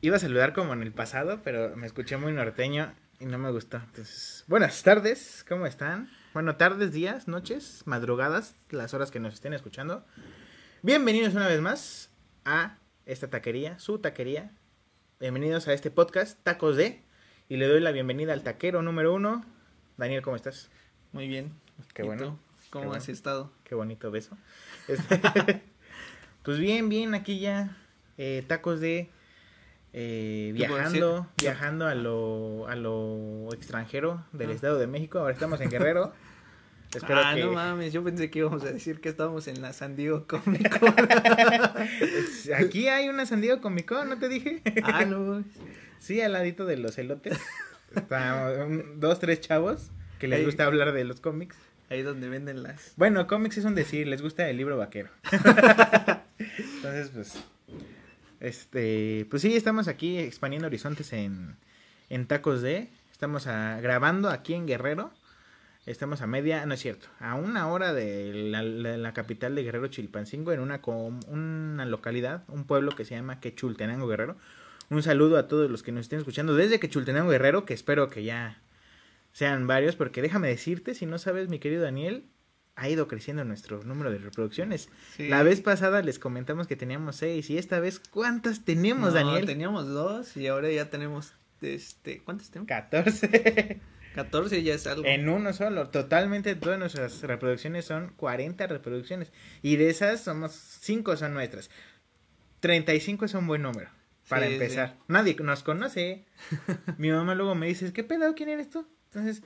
Iba a saludar como en el pasado, pero me escuché muy norteño y no me gustó. Entonces, buenas tardes, ¿cómo están? Bueno, tardes, días, noches, madrugadas, las horas que nos estén escuchando. Bienvenidos una vez más a esta taquería, su taquería. Bienvenidos a este podcast, Tacos de. Y le doy la bienvenida al taquero número uno. Daniel, ¿cómo estás? Muy bien. Qué ¿Y bueno. tú? ¿Cómo Qué has bueno. estado? Qué bonito beso. Este, pues bien, bien, aquí ya. eh, tacos de. Eh, ¿Qué puedo viajando, viajando a lo, a lo extranjero del Ah. Estado de México. Ahora estamos en Guerrero. Espero ah, que. no mames, yo pensé que íbamos a decir que estábamos en la San Diego Comic Con. Aquí hay una San Diego Comic Con, ¿no te dije? ah, no. Sí, al ladito de los elotes. Está un- dos, tres chavos que les Ahí. gusta hablar de los cómics. Ahí donde venden las. Bueno, cómics es un decir, les gusta el libro vaquero. Entonces, pues, este, pues sí, estamos aquí expandiendo horizontes en, en Tacos de, estamos grabando aquí en Guerrero, estamos a media, no es cierto, a una hora de la, capital de Guerrero Chilpancingo, en una, una localidad, un pueblo que se llama Quechultenango Guerrero. Un saludo a todos los que nos estén escuchando desde Quechultenango Guerrero, que espero que ya sean varios, porque déjame decirte, si no sabes, mi querido Daniel, ha ido creciendo nuestro número de reproducciones. Sí. La vez pasada les comentamos que teníamos seis, y esta vez, ¿cuántas tenemos, No, Daniel? Teníamos dos y ahora ya tenemos. Este, ¿Cuántas tenemos? 14. 14 ya es algo. en uno solo. Totalmente todas nuestras reproducciones son 40 reproducciones. Y de esas somos 5 son nuestras. 35 es un buen número. Para Sí, empezar. sí. Nadie nos conoce. Mi mamá luego me dice, ¿qué pedo? ¿Quién eres tú? Entonces,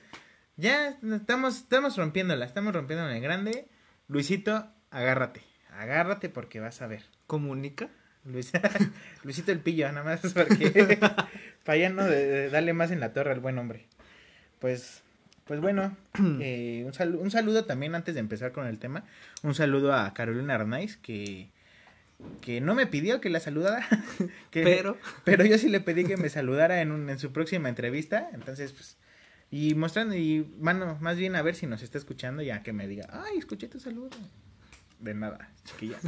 ya estamos, estamos rompiéndola. Estamos rompiéndola en grande. Luisito, agárrate. Agárrate porque vas a ver. ¿Comunica? Luis, Luisito el pillo, nada más porque no de- de darle más en la torre al buen hombre. Pues, pues bueno, eh, un, salu- un saludo también antes de empezar con el tema. Un saludo a Carolina Arnaiz que, que no me pidió que la saludara. que- Pero. pero yo sí le pedí que me saludara en, un- en su próxima entrevista. Entonces, pues, y mostrando, y mano, más bien a ver si nos está escuchando, ya que me diga, ay, escuché tu saludo. De nada, chiquilla.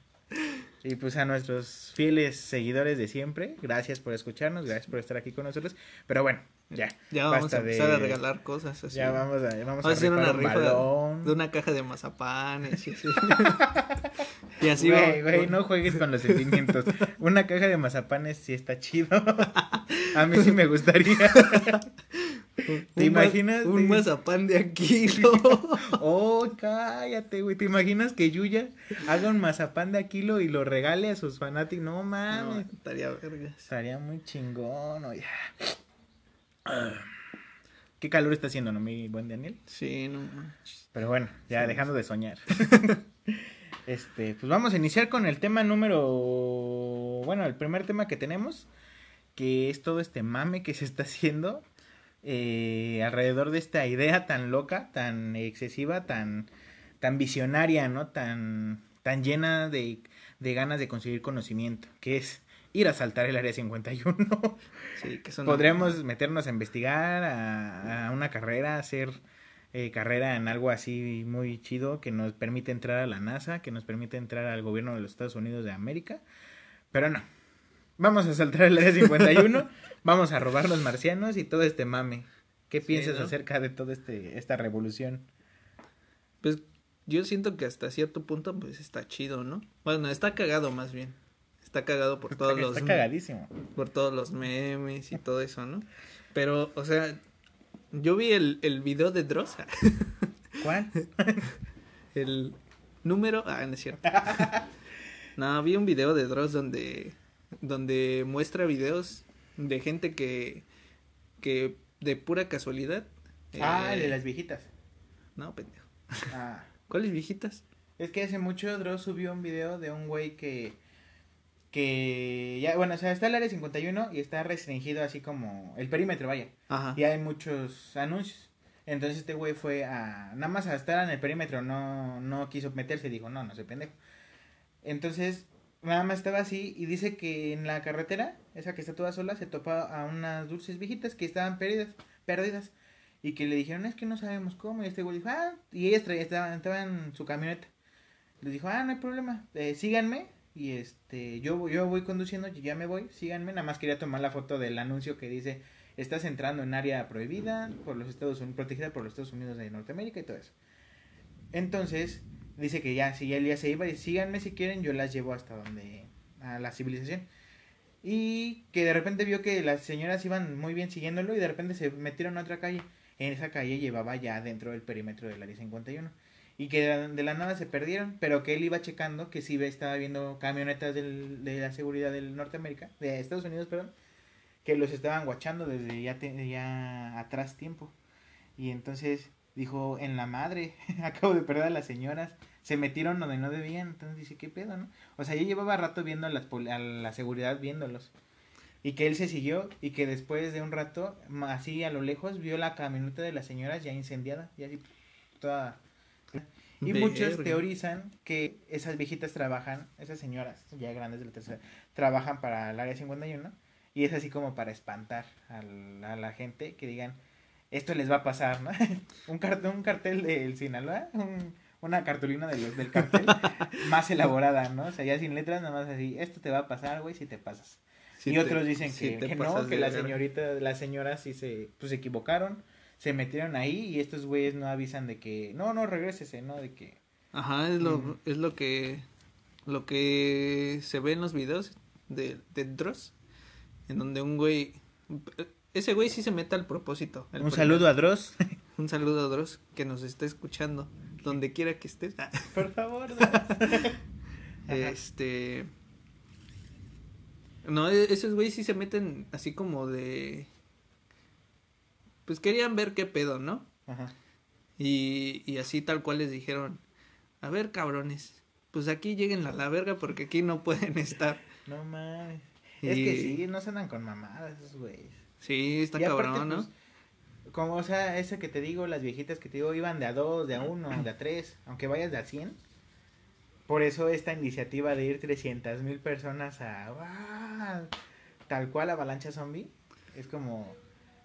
y pues a nuestros fieles seguidores de siempre, gracias por escucharnos, gracias por estar aquí con nosotros. Pero bueno, ya. Ya vamos basta a empezar de- a regalar cosas así. Ya vamos a, vamos Vamos a, a hacer una un rifa balón. de una caja de mazapanes y así. y así Güey, güey, no juegues con los sentimientos. Una caja de mazapanes sí está chido. A mí sí me gustaría. ¿Te un ma- imaginas? Un mazapán de a kilo. Oh, cállate, güey. ¿Te imaginas que Yuya haga un mazapán de a kilo y lo regale a sus fanáticos? No no, mames. estaría vergas. Estaría muy chingón, oye. Qué calor está haciendo, ¿no, mi buen Daniel? Sí, no. Pero bueno, ya Sí. dejando de soñar. este, pues vamos a iniciar con el tema número. Bueno, el primer tema que tenemos, que es todo este mame que se está haciendo eh, alrededor de esta idea tan loca, tan excesiva, tan, tan visionaria, ¿no? Tan, tan llena de, de ganas de conseguir conocimiento, que es ir a saltar el área 51. Sí, que son Podríamos meternos a investigar, a, a una carrera, hacer eh, carrera en algo así muy chido que nos permite entrar a la NASA, que nos permite entrar al gobierno de los Estados Unidos de América. Pero no. Vamos a saltar el área 51, vamos a robar los marcianos y todo este mame. ¿Qué Sí, piensas ¿no? acerca de toda este, esta revolución? Pues yo siento que hasta cierto punto pues está chido, ¿no? Bueno, está cagado más bien. Está cagado por todos está, los está cagadísimo. por todos los memes y todo eso, ¿no? Pero, o sea, yo vi el, el video de Dross, ¿Cuál? el número, ah, no es cierto. No, vi un video de Dross donde, donde muestra videos de gente que, que de pura casualidad. Ah, el eh, de las viejitas. No, pendejo. Ah. ¿Cuáles viejitas? Es que hace mucho Dross subió un video de un güey que que ya, bueno, o sea, está el área 51 y está restringido así como el perímetro, vaya. Ajá. Y hay muchos anuncios. Entonces este güey fue a nada más a estar en el perímetro, no no quiso meterse, dijo, "No, no soy pendejo." Entonces, nada más estaba así y dice que en la carretera, esa que está toda sola, se topa a unas dulces viejitas que estaban perdidas, perdidas. Y que le dijeron, es que no sabemos cómo. Y este güey dijo, ah, y ellas estaban, estaban en su camioneta. Les dijo, ah, no hay problema, eh, síganme y este, yo, yo voy conduciendo, ya me voy, síganme, nada más quería tomar la foto del anuncio que dice, estás entrando en área prohibida por los Estados Unidos, protegida por los Estados Unidos de Norteamérica y todo eso. Entonces, dice que ya, si ya el día se iba, y síganme si quieren, yo las llevo hasta donde, a la civilización. Y que de repente vio que las señoras iban muy bien siguiéndolo y de repente se metieron a otra calle. En esa calle llevaba ya dentro del perímetro del área 51 y que de la nada se perdieron, pero que él iba checando que sí estaba viendo camionetas del, de la seguridad del Norteamérica, de Estados Unidos, perdón, que los estaban guachando desde ya, ya atrás tiempo. Y entonces dijo, en la madre, acabo de perder a las señoras, se metieron donde no debían, entonces dice, ¿qué pedo, no? O sea, yo llevaba rato viendo a, las, a la seguridad viéndolos. Y que él se siguió y que después de un rato, así a lo lejos, vio la camioneta de las señoras ya incendiada, ya así toda y muchos teorizan que esas viejitas trabajan, esas señoras ya grandes de la tercera, trabajan para el área 51 y es así como para espantar a la, gente que digan, esto les va a pasar, ¿no? un, cartel, un cartel del Sinaloa, una cartulina de los, del cartel más elaborada, ¿no? O sea, ya sin letras, nada más así, esto te va a pasar, güey, si te pasas. y otros dicen que, no, que la señorita, las señoras sí se, pues, se equivocaron se metieron ahí y estos güeyes no avisan de que, no, no, regrésese, ¿no? De que... Ajá, es lo, mm. es lo que, lo que se ve en los videos de, de Dross, en donde un güey, ese güey sí se mete al propósito. Un saludo a Dross. un saludo a Dross, que nos está escuchando, donde quiera que estés. Por favor. este... No, e-, esos güeyes sí se meten así como de pues querían ver qué pedo, ¿no? Ajá. Y, y así tal cual les dijeron, a ver cabrones, pues aquí lleguen a la verga porque aquí no pueden estar. No mames. Es que sí, no se andan con mamadas esos güeyes. Sí, está cabrón, ¿no? Pues, como, o sea, ese que te digo, las viejitas que te digo, iban de a dos, de a uno, de a tres, aunque vayas de a cien. Por eso esta iniciativa de ir trescientas mil personas a... Tal cual avalancha zombie. Es como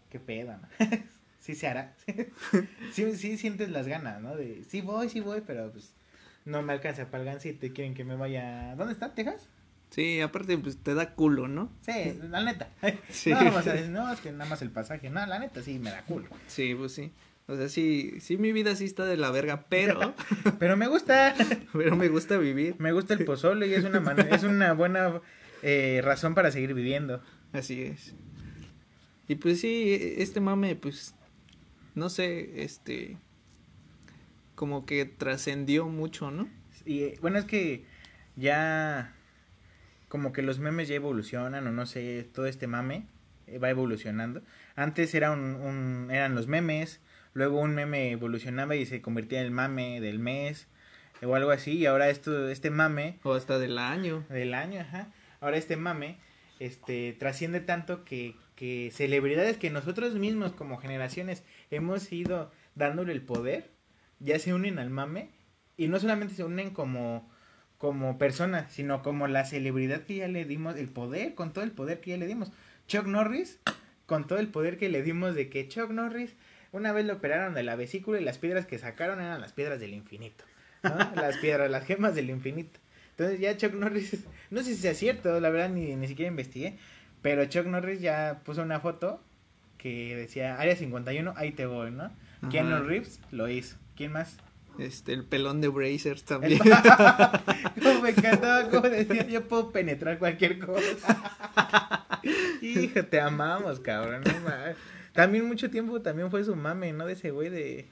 qué pedo, ¿no? sí se hará. sí, sí sientes las ganas, ¿no? De, sí voy, sí voy, pero pues no me alcanza para el gancito y quieren que me vaya... ¿Dónde está, Texas? Sí, aparte pues te da culo, ¿no? Sí, la neta. Sí. No, es que nada más el pasaje. No, la neta sí me da culo. Sí, pues sí. O sea, sí, sí mi vida sí está de la verga, pero... pero me gusta. pero me gusta vivir. Me gusta el pozole y es una, es una buena eh, razón para seguir viviendo. Así es. Y pues sí, este mame, pues, no sé, este, como que trascendió mucho, ¿no? Y eh, bueno, es que ya, como que los memes ya evolucionan, o no sé, todo este mame eh, va evolucionando. Antes era un, un, eran los memes, luego un meme evolucionaba y se convertía en el mame del mes, o algo así, y ahora esto, este mame... O hasta del año. Del año, ajá. Ahora este mame, este, trasciende tanto que que celebridades que nosotros mismos como generaciones hemos ido dándole el poder, ya se unen al mame y no solamente se unen como como personas, sino como la celebridad que ya le dimos, el poder, con todo el poder que ya le dimos. Chuck Norris, con todo el poder que le dimos de que Chuck Norris una vez lo operaron de la vesícula y las piedras que sacaron eran las piedras del infinito. las piedras, las gemas del infinito. Entonces ya Chuck Norris, no sé si sea cierto, la verdad ni, ni siquiera investigué, pero Chuck Norris ya puso una foto que decía Área 51, ahí te voy, ¿no? Keanu Reeves lo hizo. ¿Quién más? Este, el pelón de Brazers también. como me encantaba, como decía, yo puedo penetrar cualquier cosa. Hijo, te amamos, cabrón. también mucho tiempo también fue su mame, ¿no? De ese güey de...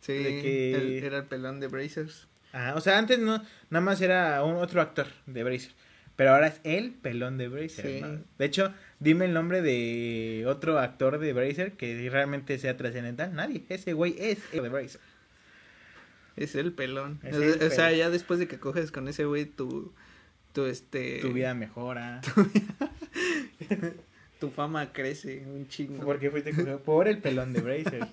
Sí, que... era el pelón de Brazers. Ah, o sea, antes no, nada más era un otro actor de Brazers. Pero ahora es el pelón de Bracer. De hecho, dime el nombre de otro actor de Bracer que realmente sea trascendental. Nadie. Ese güey es el de Bracer. Es el pelón. o, sea, ya después de que coges con ese güey, tu, tu, este... Tu vida mejora. Tu, fama crece un chingo. Porque fuiste por el pelón de Bracer.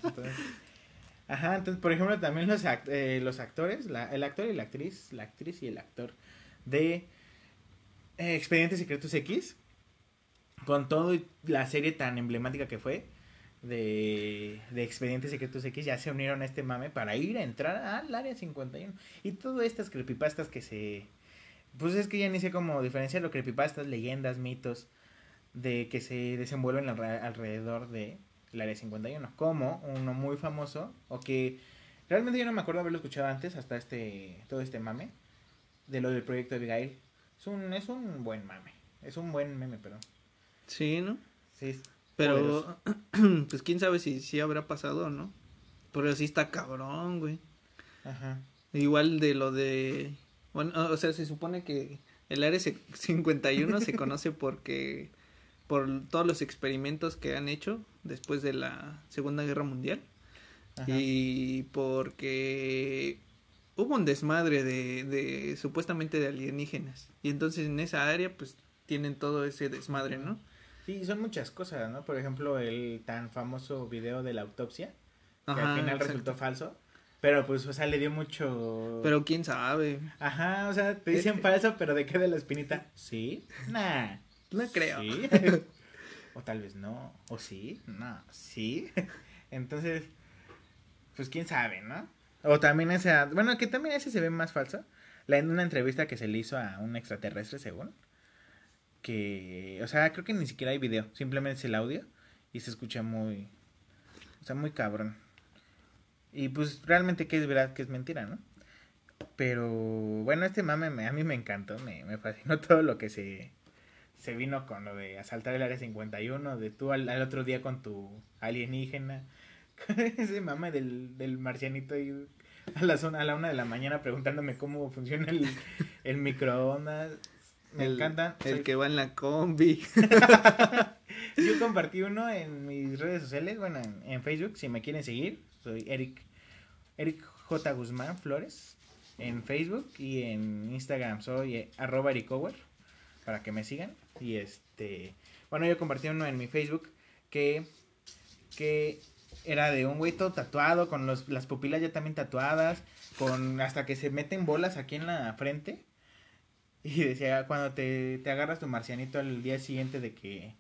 Ajá, entonces, por ejemplo, también los, eh, los actores, la, el actor y la actriz, la actriz y el actor de Expedientes Secretos X, con todo la serie tan emblemática que fue de, de Expedientes Secretos X, ya se unieron a este mame para ir a entrar al área 51. Y todas estas creepypastas que se Pues es que ya ni sé cómo diferenciar lo creepypastas, leyendas, mitos de que se desenvuelven alrededor de el área 51. Como uno muy famoso, o que realmente yo no me acuerdo haberlo escuchado antes, hasta este todo este mame, de lo del proyecto de Abigail. Es un, es un buen mame. Es un buen meme, pero. Sí, ¿no? Sí. Pero, pues quién sabe si, si habrá pasado o no. Pero sí está cabrón, güey. Ajá. Igual de lo de... Bueno, o sea, se supone que el Área 51 se conoce porque... Por todos los experimentos que han hecho después de la Segunda Guerra Mundial. Y porque hubo un desmadre de, de supuestamente de alienígenas. Y entonces en esa área pues tienen todo ese desmadre, ¿no? Sí, son muchas cosas, ¿no? Por ejemplo, el tan famoso video de la autopsia, que al final resultó falso. Pero pues, o sea, le dio mucho. Pero quién sabe. Ajá, o sea, te dicen falso, pero ¿de qué de la espinita? Sí, nah. No creo. Sí. o tal vez no. O sí, no, sí. Entonces, pues quién sabe, ¿no? O también ese, bueno, que también ese se ve más falso. La, en una entrevista que se le hizo a un extraterrestre, según que, o sea, creo que ni siquiera hay video, simplemente es el audio y se escucha muy, o sea, muy cabrón. Y pues realmente que es verdad, que es mentira, ¿no? Pero bueno, este mame a mí me encantó, me, me fascinó todo lo que se, se vino con lo de asaltar el área 51, de tú al, otro día con tu alienígena, ese mame del, del marcianito ahí a la, zona, a la una de la mañana preguntándome cómo funciona el, el microondas. Me encanta. El que va en la combi. Yo compartí uno en mis redes sociales, bueno, en, Facebook, si me quieren seguir, soy Eric, Eric J. Guzmán Flores, en Facebook y en Instagram soy eh, arroba ericower, para que me sigan. Y este, bueno, yo compartí uno en mi Facebook que, que era de un güey todo tatuado, con los, las pupilas ya también tatuadas, con hasta que se meten bolas aquí en la frente y decía, cuando te, te agarras tu marcianito al día siguiente de que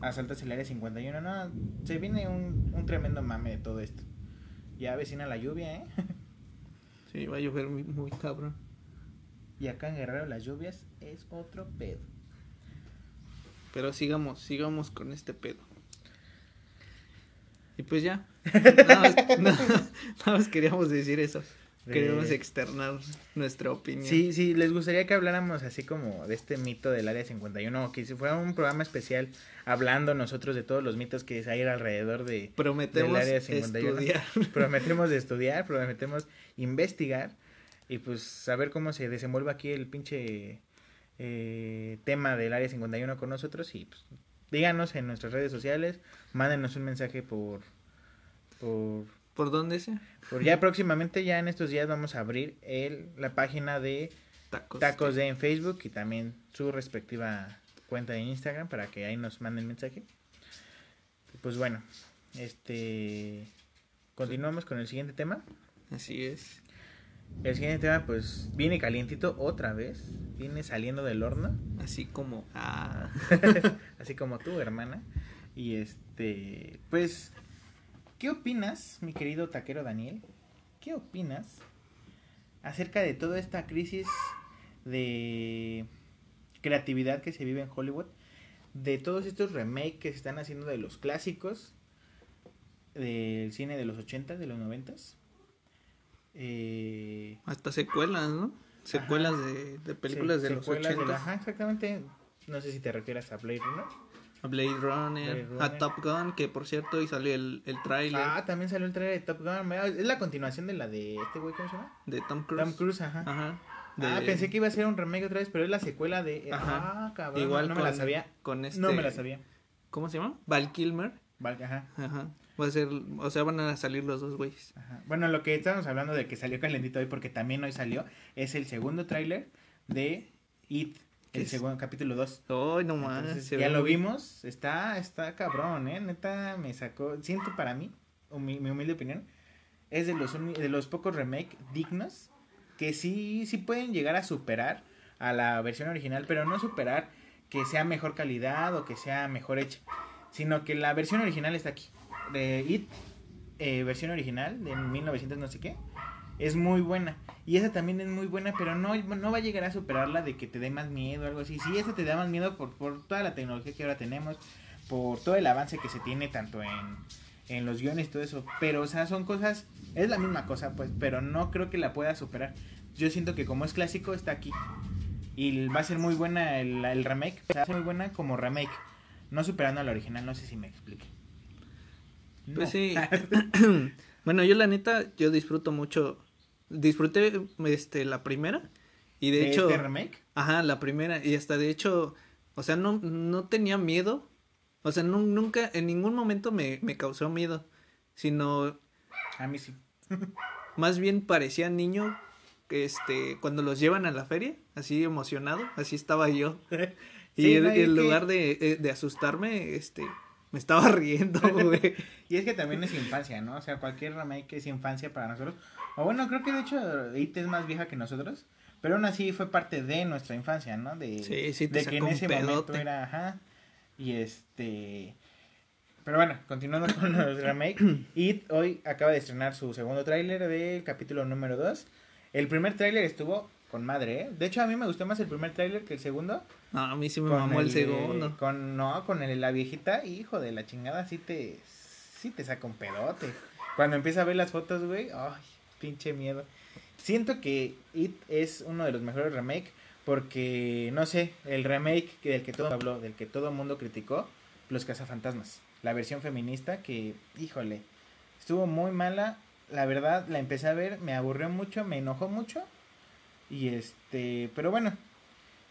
asaltas el área 51, no, se viene un, un tremendo mame de todo esto. Ya vecina la lluvia, ¿eh? Sí, va a llover muy, muy cabrón. Y acá en Guerrero las lluvias es otro pedo. Pero sigamos, sigamos con este pedo. Y pues ya. nada, nada más queríamos decir eso. Queremos externar nuestra opinión. Sí, sí, les gustaría que habláramos así como de este mito del Área 51, o que si fuera un programa especial hablando nosotros de todos los mitos que hay alrededor de, prometemos del Área 51. Estudiar. Prometemos estudiar, prometemos investigar y pues saber cómo se desenvuelve aquí el pinche eh, tema del Área 51 con nosotros y pues díganos en nuestras redes sociales, mándenos un mensaje por... por ¿Por dónde sea? Por ya próximamente, ya en estos días vamos a abrir el, la página de Tacos, de en Facebook y también su respectiva cuenta de Instagram para que ahí nos manden mensaje. Pues bueno, este continuamos con el siguiente tema. Así es. El siguiente tema pues viene calientito otra vez, viene saliendo del horno. Así como ah. así como tú, hermana. Y este, pues ¿Qué opinas, mi querido taquero Daniel? ¿Qué opinas acerca de toda esta crisis de creatividad que se vive en Hollywood? De todos estos remakes que se están haciendo de los clásicos del cine de los 80, de los 90. Eh... Hasta secuelas, ¿no? Secuelas de, películas de los 80. ajá, exactamente. No sé si te refieres a Blade Runner. A Blade Runner, a Top Gun, que por cierto hoy salió el, el tráiler. Ah, también salió el tráiler de Top Gun. Es la continuación de la de este güey, ¿cómo se llama? De Tom Cruise. Tom Cruise, ajá. Ajá. Ah, pensé que iba a ser un remake otra vez, pero es la secuela de... Ajá. Ah, cabrón. Igual no, me la sabía. Con este... No me la sabía. ¿Cómo se llama? Val Kilmer. Val, ajá. Ajá. Va a ser, o sea, van a salir los dos güeyes. Ajá. Bueno, lo que estábamos hablando de que salió calentito hoy, porque también hoy salió, es el segundo tráiler de It el segundo capítulo 2. Ay, no más. Ya lo vimos. Está, está cabrón, ¿eh? Neta, me sacó. Siento para mí, mi, mi humilde opinión, es de los, de los pocos remake dignos que sí, sí pueden llegar a superar a la versión original, pero no superar que sea mejor calidad o que sea mejor hecha, sino que la versión original está aquí. De It, eh, versión original de 1900 no sé qué. es muy buena. Y esa también es muy buena, pero no, no va a llegar a superarla de que te dé más miedo o algo así. Sí, esa te da más miedo por, por toda la tecnología que ahora tenemos, por todo el avance que se tiene tanto en, en los guiones y todo eso. Pero, o sea, son cosas, es la misma cosa, pues, pero no creo que la pueda superar. Yo siento que como es clásico, está aquí. Y va a ser muy buena el, el remake. Va a ser muy buena como remake. No superando a la original, no sé si me explique. Pues sí. bueno, yo la neta, yo disfruto mucho. Disfruté este la primera. Y de, ¿De hecho. este remake? Ajá, la primera. Y hasta de hecho. O sea, no, no tenía miedo. O sea, nu- nunca, en ningún momento me, me causó miedo. Sino, A mí sí. más bien parecía niño. Este, cuando los llevan a la feria, así emocionado, así estaba yo. Y Sí, en, no, y es en que- lugar de, eh, de asustarme, este, me estaba riendo, güey. Y es que también es infancia, ¿no? O sea, cualquier remake es infancia para nosotros. O bueno, creo que de hecho It es más vieja que nosotros. Pero aún así fue parte de nuestra infancia, ¿no? De, Sí, sí, te de que en ese momento era, ajá. Y este. Pero bueno, continuando con los remakes. It hoy acaba de estrenar su segundo tráiler del capítulo número 2. El primer tráiler estuvo con madre, ¿eh? De hecho, a mí me gustó más el primer tráiler que el segundo. No, a mí sí me Con mamó el, segundo. Con, no, con el, la viejita, hijo de la chingada, sí te, sí te saca un pedote. Cuando empieza a ver las fotos, güey, ay, pinche miedo. Siento que It es uno de los mejores remakes porque, no sé, el remake que- del que todo habló, del que todo el mundo criticó, Los Cazafantasmas. La versión feminista que, híjole, estuvo muy mala. La verdad, la empecé a ver, me aburrió mucho, me enojó mucho. Y este, pero bueno,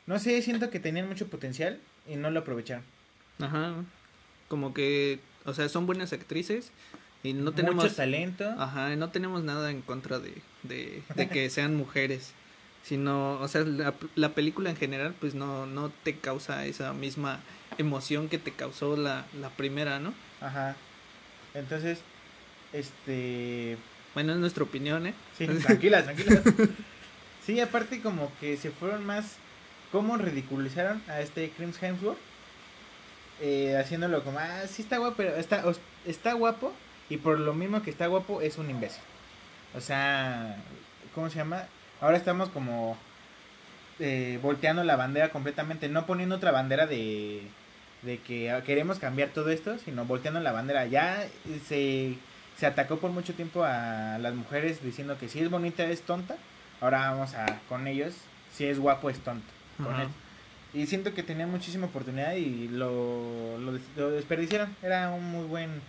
no sé, siento que tenían mucho potencial y no lo aprovecharon. Ajá. Como que, o sea, son buenas actrices y no tenemos, mucho talento. ajá, no tenemos nada en contra de, de, de que sean mujeres. Sino, o sea, la, la película en general, pues no, no te causa esa misma emoción que te causó la, la primera, ¿no? Ajá. Entonces, este, Bueno, es nuestra opinión, ¿eh? sí, tranquilas, tranquilas. Sí, aparte como que se fueron más cómo ridiculizaron a este Crims Hemsworth eh, haciéndolo como, ah, sí está guapo, pero está está guapo y por lo mismo que está guapo es un imbécil. O sea, ¿cómo se llama? Ahora estamos como eh, volteando la bandera completamente, no poniendo otra bandera de, de que queremos cambiar todo esto, sino volteando la bandera. Ya se, se atacó por mucho tiempo a las mujeres diciendo que si es bonita es tonta. Ahora vamos a con ellos, si es guapo es tonto. con Ajá. él. Y siento que tenían muchísima oportunidad y lo, lo, lo desperdiciaron. Era un muy buen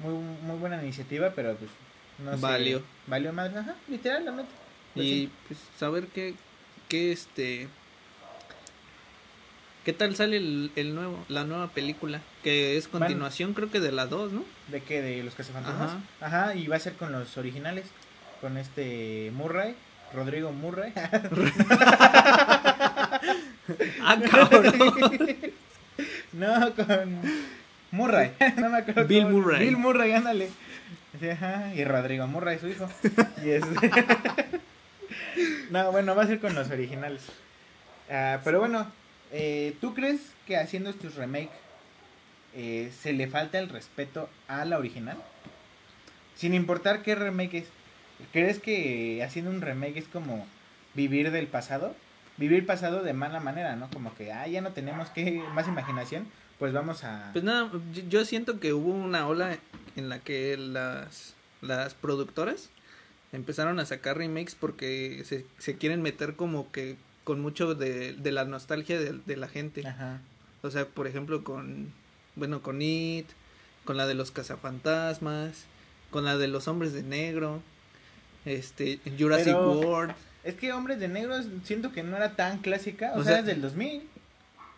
muy, muy buena iniciativa, pero pues no sé. Valió. Valió más, ajá, literal, la neta. Pues y sí. pues saber qué, qué este qué tal sale el, el nuevo la nueva película que es Van- continuación creo que de la 2 no ¿De qué? ¿De los cazafantasmas? Ajá. y va a ser con los originales. Con este Murray, Rodrigo Murray. ah cabrón no, con Murray. no me acuerdo. Bill cómo- Murray. Bill Murray, ándale. Ajá, y Rodrigo Murray, su hijo. Y este- no, bueno, va a ser con los originales. Ah, pero bueno, eh, ¿tú crees que haciendo estos remake eh, se le falta el respeto a la original? Sin importar qué remake es. ¿Crees que haciendo un remake es como vivir del pasado? Vivir pasado de mala manera, ¿no? Como que, ah, ya no tenemos que más imaginación, pues vamos a... pues nada yo, siento que hubo una ola en la que las las productoras empezaron a sacar remakes porque se, se quieren meter como que con mucho de, de la nostalgia de, de la gente Ajá. O sea, por ejemplo, con, bueno, con It, con la de los cazafantasmas, con la de los hombres de negro, este, Jurassic Pero- World. Es que Hombres de Negro siento que no era tan clásica, o, O sea, sea- es del 2000.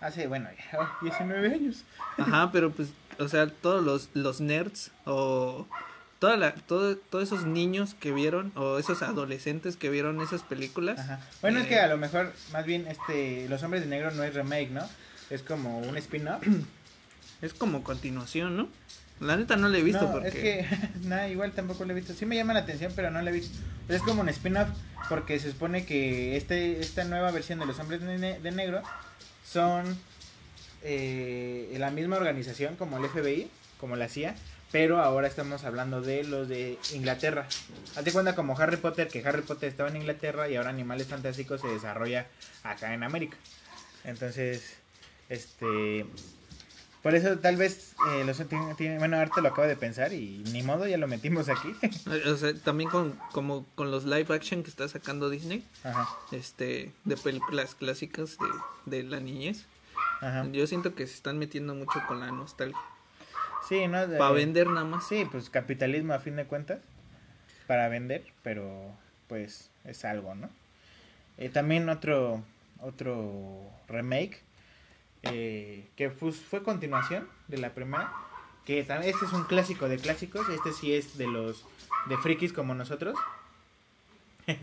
Hace, bueno, ya 19 años. Ajá, pero pues, o sea, todos los, los nerds o toda la, todo, todos esos niños que vieron o esos adolescentes que vieron esas películas. Ajá. Bueno, es eh, que a lo mejor, más bien, este, Los Hombres de Negro no es remake, ¿no? Es como un spin-off. Es como continuación, ¿no? La neta no la he visto no, porque... es que, nada, igual tampoco lo he visto. Sí me llama la atención, pero no lo he visto. Es como un spin-off, porque se supone que este, esta nueva versión de Los Hombres de, Ne- de Negro son eh, la misma organización como el FBI, como la CIA, pero ahora estamos hablando de los de Inglaterra. Hazte cuenta como Harry Potter, que Harry Potter estaba en Inglaterra y ahora Animales Fantásticos se desarrolla acá en América. Entonces, este... Por eso tal vez eh, los tiene, tiene- bueno, ahorita lo acabo de pensar y ni modo, ya lo metimos aquí. O sea, también con, como con los live action que está sacando Disney, Ajá, este, de películas clásicas de, de la niñez. ajá. Yo siento que se están metiendo mucho con la nostalgia. Sí, ¿no? Para vender nada más. Sí, pues capitalismo a fin de cuentas, para vender, pero pues es algo, ¿no? Eh, también otro, otro remake, eh, que pues, fue continuación de la primera, que también este es un clásico de clásicos, este sí es de los de frikis como nosotros.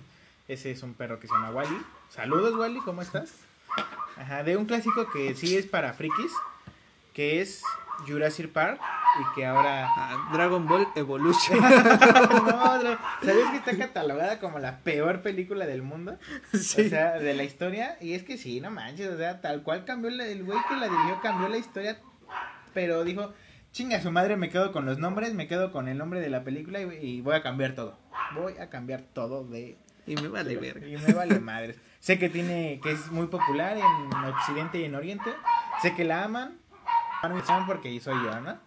Ese es un perro que se llama Wally. Saludos Wally, ¿cómo estás? Ajá, de un clásico que sí es para frikis, que es Jurassic Park y que ahora Ah, Dragon Ball Evolution. no, ¿sabes que está catalogada como la peor película del mundo? Sí. O sea, de la historia. Y es que sí, no manches, o sea, tal cual cambió la- el güey que la dirigió, cambió la historia. Pero dijo, chinga su madre, me quedo con los nombres, me quedo con el nombre de la película y, y voy a cambiar todo. Voy a cambiar todo de... y me vale verga. Y me vale madres. sé que tiene, que es muy popular en Occidente y en Oriente. Sé que la aman. Porque soy yo, ¿no?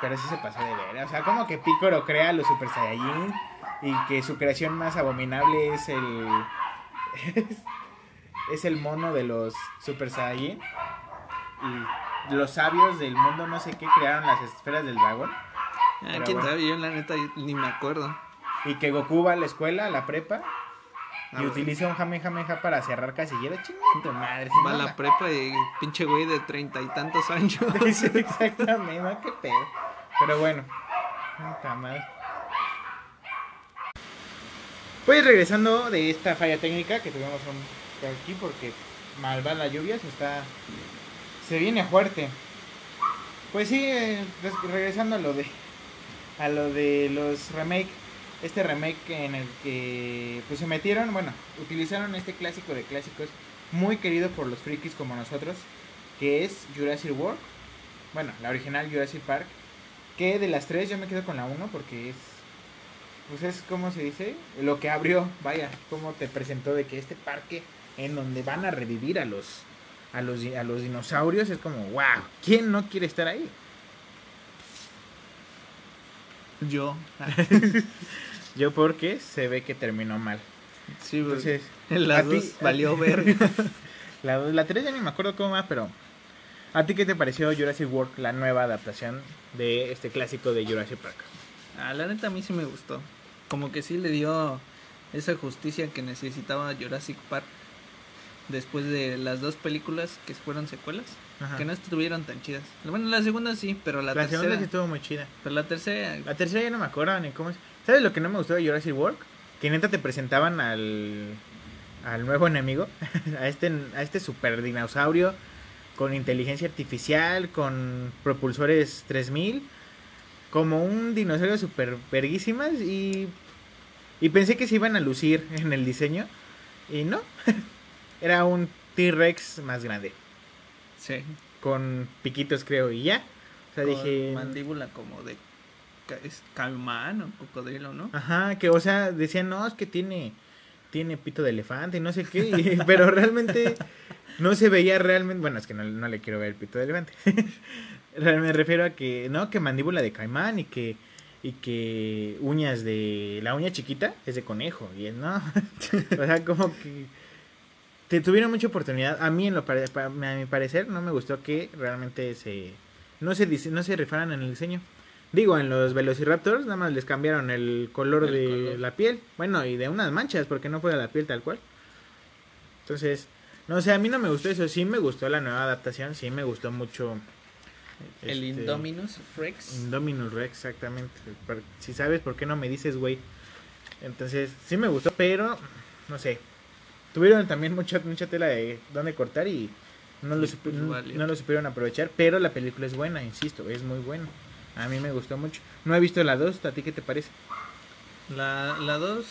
Pero sí se pasó de ver. O sea, como que Picoro crea a los Super Saiyajin y que su creación más abominable es el. es el mono de los Super Saiyajin. Y los sabios del mundo, no sé qué, crearon las esferas del dragón. Ah, quién bueno. sabe, yo la neta ni me acuerdo. Y que Goku va a la escuela, a la prepa. Y Ah, utiliza un Jamejameja para cerrar casilleros. Chinga tu madre. Va a la prepa y pinche güey de treinta y tantos años. Sí, exactamente, ¿no? Qué pedo. Pero bueno, puta madre. Pues regresando de esta falla técnica que tuvimos aquí porque malvada la lluvia se está se viene fuerte. Pues sí, eh, res- regresando a lo de a lo de los remake, este remake en el que pues se metieron, bueno, utilizaron este clásico de clásicos muy querido por los frikis como nosotros, que es Jurassic World. Bueno, la original Jurassic Park. Que de las tres yo me quedo con la 1 porque es. Pues es como se dice. Lo que abrió, vaya, como te presentó de que este parque en donde van a revivir a los. A los, a los dinosaurios es como, wow, ¿quién no quiere estar ahí? Yo. Yo porque se ve que terminó mal. Sí, pues, Entonces, en las a ti- dos valió ver. la, la 3 ya ni me acuerdo cómo va, pero ¿a ti qué te pareció Jurassic World, la nueva adaptación de este clásico de Jurassic Park? Ah, la neta a mí sí me gustó. Como que sí le dio esa justicia que necesitaba Jurassic Park después de las dos películas que fueron secuelas, Ajá. que no estuvieron tan chidas. Bueno, la segunda sí, pero la, La tercera, segunda sí estuvo muy chida. pero la tercera La tercera ya no me acuerdo ni cómo es. ¿Sabes lo que no me gustó de Jurassic World? Que neta te presentaban al, al nuevo enemigo, a este, a este super dinosaurio con inteligencia artificial, con propulsores 3000, como un dinosaurio super verguísimas y, y pensé que se iban a lucir en el diseño y no, era un T-Rex más grande, sí, con piquitos creo y ya. O sea, con dije... mandíbula como de es caimán o cocodrilo, ¿no? Ajá, que o sea, decían, no, es que tiene, tiene pito de elefante y no sé qué, pero realmente no se veía realmente, bueno, es que no, no le quiero ver el pito de elefante. Me refiero a que, no, que mandíbula de caimán y que, y que uñas de, la uña chiquita es de conejo, y es, no, o sea, como que te tuvieron mucha oportunidad. A mí, en lo a mi parecer, no me gustó que realmente se, no se, no se rifaran en el diseño. Digo, en los Velociraptors nada más les cambiaron el color El de color. la piel. Bueno, y de unas manchas, porque no fue de la piel tal cual. Entonces, no sé, a mí no me gustó eso. Sí me gustó la nueva adaptación, sí me gustó mucho. El este, Indominus Rex. Indominus Rex, exactamente. Si sabes por qué no me dices, güey. Entonces, sí me gustó, pero no sé. Tuvieron también mucha, mucha tela de dónde cortar y no lo, pues no- valió. no lo supieron aprovechar. Pero la película es buena, insisto, es muy buena. A mí me gustó mucho. No he visto la 2, ¿a ti qué te parece? La, la 2,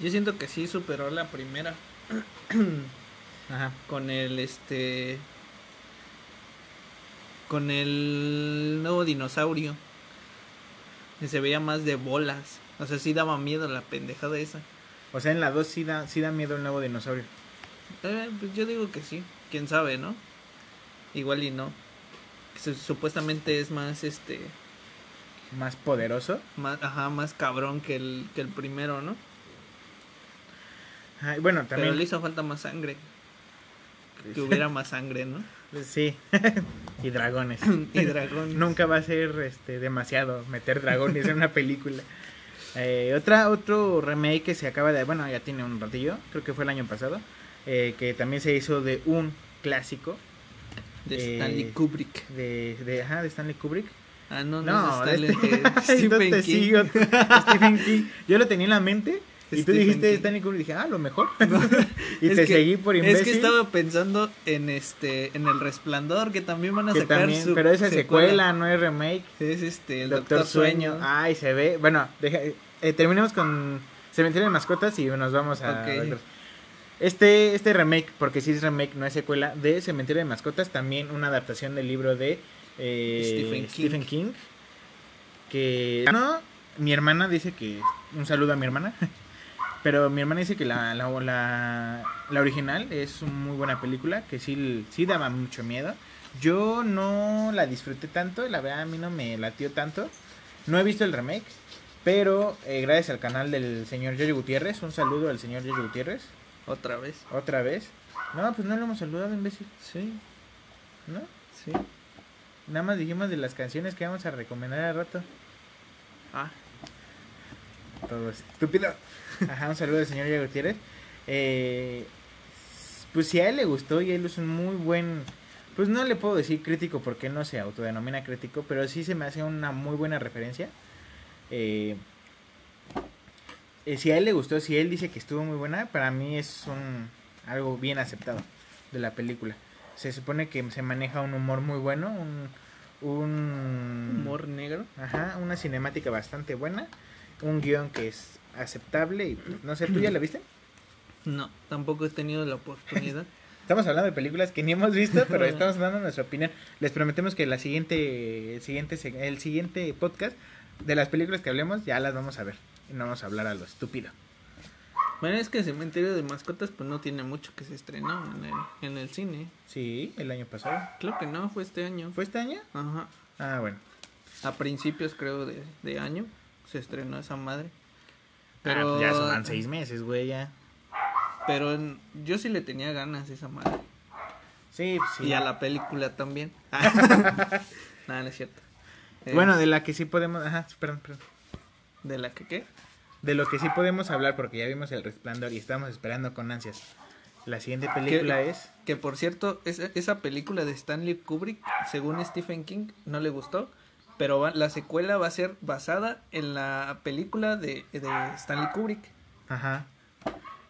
yo siento que sí superó la primera Ajá. con el este con el nuevo dinosaurio Y se veía más de bolas. O sea, sí daba miedo la pendejada esa. O sea, en la 2 sí da, sí da miedo el nuevo dinosaurio. Eh, pues yo digo que sí. Quién sabe, ¿no? Igual y no. Su- supuestamente es más, este... Más poderoso. Más, ajá, más cabrón que el, que el primero, ¿no? Ay, bueno, Pero también. le hizo falta más sangre. Que hubiera más sangre, ¿no? Sí. y dragones. y dragón. Nunca va a ser este demasiado meter dragones en una película. Eh, otra otro remake que se acaba de bueno ya tiene un ratillo creo que fue el año pasado eh, que también se hizo de un clásico De eh, Stanley Kubrick. de de, ajá, de Stanley Kubrick Ah, no, no, no, es de Stanley, este- no Stephen te King. sigo. Stephen King yo lo tenía en la mente y tú dijiste King. Stanley Kubrick dije ah lo mejor y Es te que- seguí por imbécil Es que estaba pensando en este en El Resplandor, que también van a que sacar también- su pero esa secuela no es remake Es este, el Doctor, Sueño. Ay, se ve. Bueno, deja, eh, terminemos con Cementerio de Mascotas y nos vamos a. Ok. Este, este remake, porque si es remake, no es secuela, de Cementerio de Mascotas, también una adaptación del libro de eh, Stephen King. Stephen King. Que. No, mi hermana dice que. Un saludo a mi hermana. Pero mi hermana dice que la, la, la, la original es una muy buena película, que sí, sí daba mucho miedo. Yo no la disfruté tanto, la verdad a mí no me latió tanto. No he visto el remake, pero eh, gracias al canal del señor Yoyo Gutiérrez, un saludo al señor Yoyo Gutiérrez, Otra vez. otra vez. No, pues no lo hemos saludado, imbécil, Sí, ¿no? sí. Nada más dijimos de las canciones que vamos a recomendar al rato. Ah, Todo estúpido. Ajá, un saludo al señor Yoyo Gutiérrez. Eh, pues si a él le gustó y él es un muy buen... Pues no le puedo decir crítico porque no se autodenomina crítico, pero sí se me hace una muy buena referencia. Eh, eh, si a él le gustó, si él dice que estuvo muy buena, para mí es un algo bien aceptado de la película. Se supone que se maneja un humor muy bueno, un, un humor negro. Ajá, una cinemática bastante buena, un guion que es aceptable y no sé, ¿tú ya la viste? No, tampoco he tenido la oportunidad. Estamos hablando de películas que ni hemos visto, pero estamos dando nuestra opinión. Les prometemos que la siguiente, el siguiente, el siguiente podcast de las películas que hablemos ya las vamos a ver y no vamos a hablar a lo estúpido. bueno, es que Cementerio de Mascotas pues no tiene mucho que se estrenó en el, en el cine. Sí, el año pasado. Creo que no, fue este año. ¿Fue este año? Ajá. Ah, bueno. A principios creo de, de año se estrenó esa madre. Pero Pero ya son seis meses, güey, ya. Pero en- yo sí le tenía ganas a esa madre. Sí, pues, sí. Y a la película también. Nada, no es cierto. Eh, Bueno, de la que sí podemos, ajá, perdón, perdón. ¿De la que qué? De lo que sí podemos hablar porque ya vimos el resplandor y estamos esperando con ansias. La siguiente película es Que por cierto, esa, esa película de Stanley Kubrick, según Stephen King, no le gustó. Pero va- la secuela va a ser basada en la película de, de Stanley Kubrick. Ajá.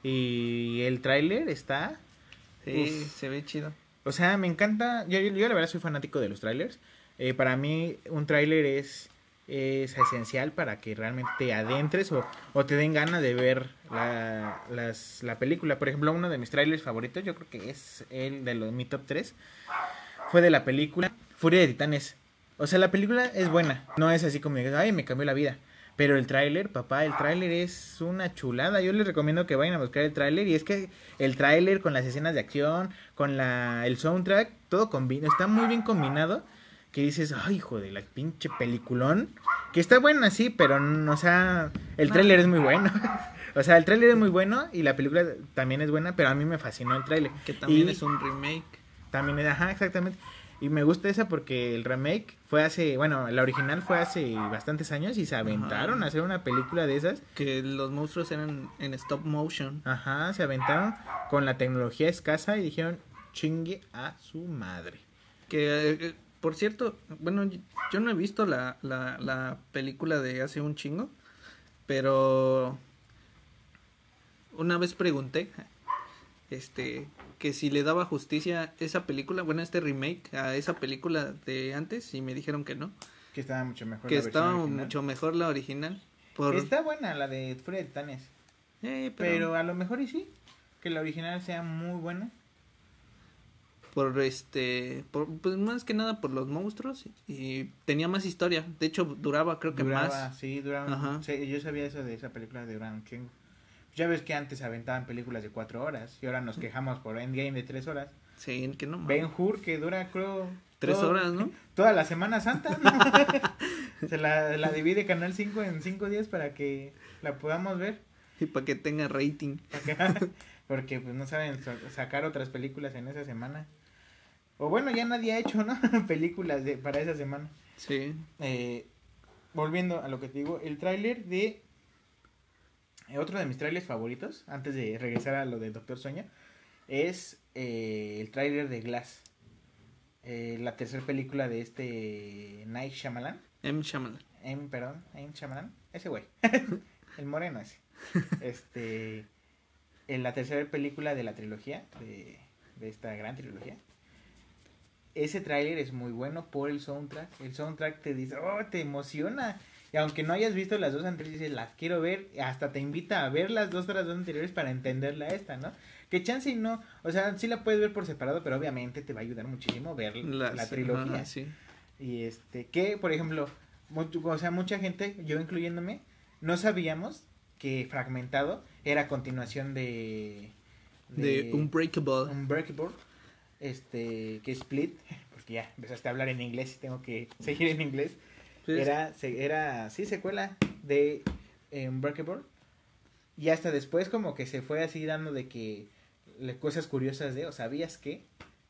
Y el tráiler está... Sí, Uf. se ve chido. O sea, me encanta... Yo, yo, yo la verdad soy fanático de los trailers. Eh, para mí un tráiler es, es esencial para que realmente te adentres o, te den ganas de ver la, la película. Por ejemplo, uno de mis trailers favoritos, yo creo que es el de los, mi top 3, fue de la película Furia de Titanes. O sea, la película es buena. No es así como, ay, me cambió la vida. Pero el tráiler, papá, el tráiler es una chulada. Yo les recomiendo que vayan a buscar el tráiler. Y es que el tráiler con las escenas de acción, con la el soundtrack, todo combina, está muy bien combinado. Que dices, ay, hijo de la pinche peliculón. Que está buena, sí, pero, no, o sea, el tráiler es muy bueno. o sea, el tráiler es muy bueno y la película también es buena, pero a mí me fascinó el tráiler. Que también Y- es un remake. también, es- ajá, exactamente. Y me gusta esa porque el remake fue hace, bueno, la original fue hace bastantes años y se aventaron Ajá. a hacer una película de esas. Que los monstruos eran en stop motion. Ajá, se aventaron con la tecnología escasa y dijeron, chingue a su madre. Que, eh, por cierto, bueno, yo- no he visto la, la, la película de hace un chingo, pero una vez pregunté, este, que si le daba justicia esa película, bueno, este remake a esa película de antes, y me dijeron que no, Que estaba mucho mejor. que la estaba original. mucho mejor la original. Por, Está buena la de Furia de Titanes. Eh, Pero a lo mejor y sí, que la original sea muy buena. Por este, por, pues más que nada por los monstruos y tenía más historia. De hecho, duraba creo que Duraba, más. sí, duraba. Ajá. sí, yo sabía eso de esa película de duraba un chingo. Ya ves que antes aventaban películas de cuatro horas y ahora nos quejamos por Endgame de tres horas. Sí, que no mames. Ben Hur que dura, creo. Tres todo- horas, ¿no? Toda la Semana Santa. ¿no? Se la, la divide Canal 5 en cinco días para que la podamos ver. Y para que tenga rating. Porque pues no saben sa- sacar otras películas en esa semana. O bueno, ya nadie ha hecho, ¿no? películas de, para esa semana. Sí. Eh, volviendo a lo que te digo, el tráiler de... eh, otro de mis trailers favoritos, antes de regresar a lo de Doctor Sueño, es eh, el tráiler de Glass. Eh, la tercera película de este Night Shyamalan. M. Shyamalan. M, perdón, M. Shyamalan. Ese güey. el moreno ese. Este... En la tercera película de la trilogía, de, de esta gran trilogía. Ese tráiler es muy bueno por el soundtrack. El soundtrack te dice, oh, te emociona. Y aunque no hayas visto las dos anteriores, dices, las quiero ver. Hasta te invita a ver las dos otras dos anteriores para entenderla esta, ¿no? Que chance y no. O sea, sí la puedes ver por separado, pero obviamente te va a ayudar muchísimo ver la, Las- trilogía. ajá, sí. Y este, que por ejemplo, mucho- o sea, mucha gente, yo incluyéndome, no sabíamos que Fragmentado era continuación de. De Unbreakable. Unbreakable, este, que Split, porque ya empezaste a hablar en inglés y tengo que seguir en inglés. Era, se- era, sí, secuela de eh, Unbreakable. Y hasta después como que se fue así dando de que cosas curiosas de, o sabías que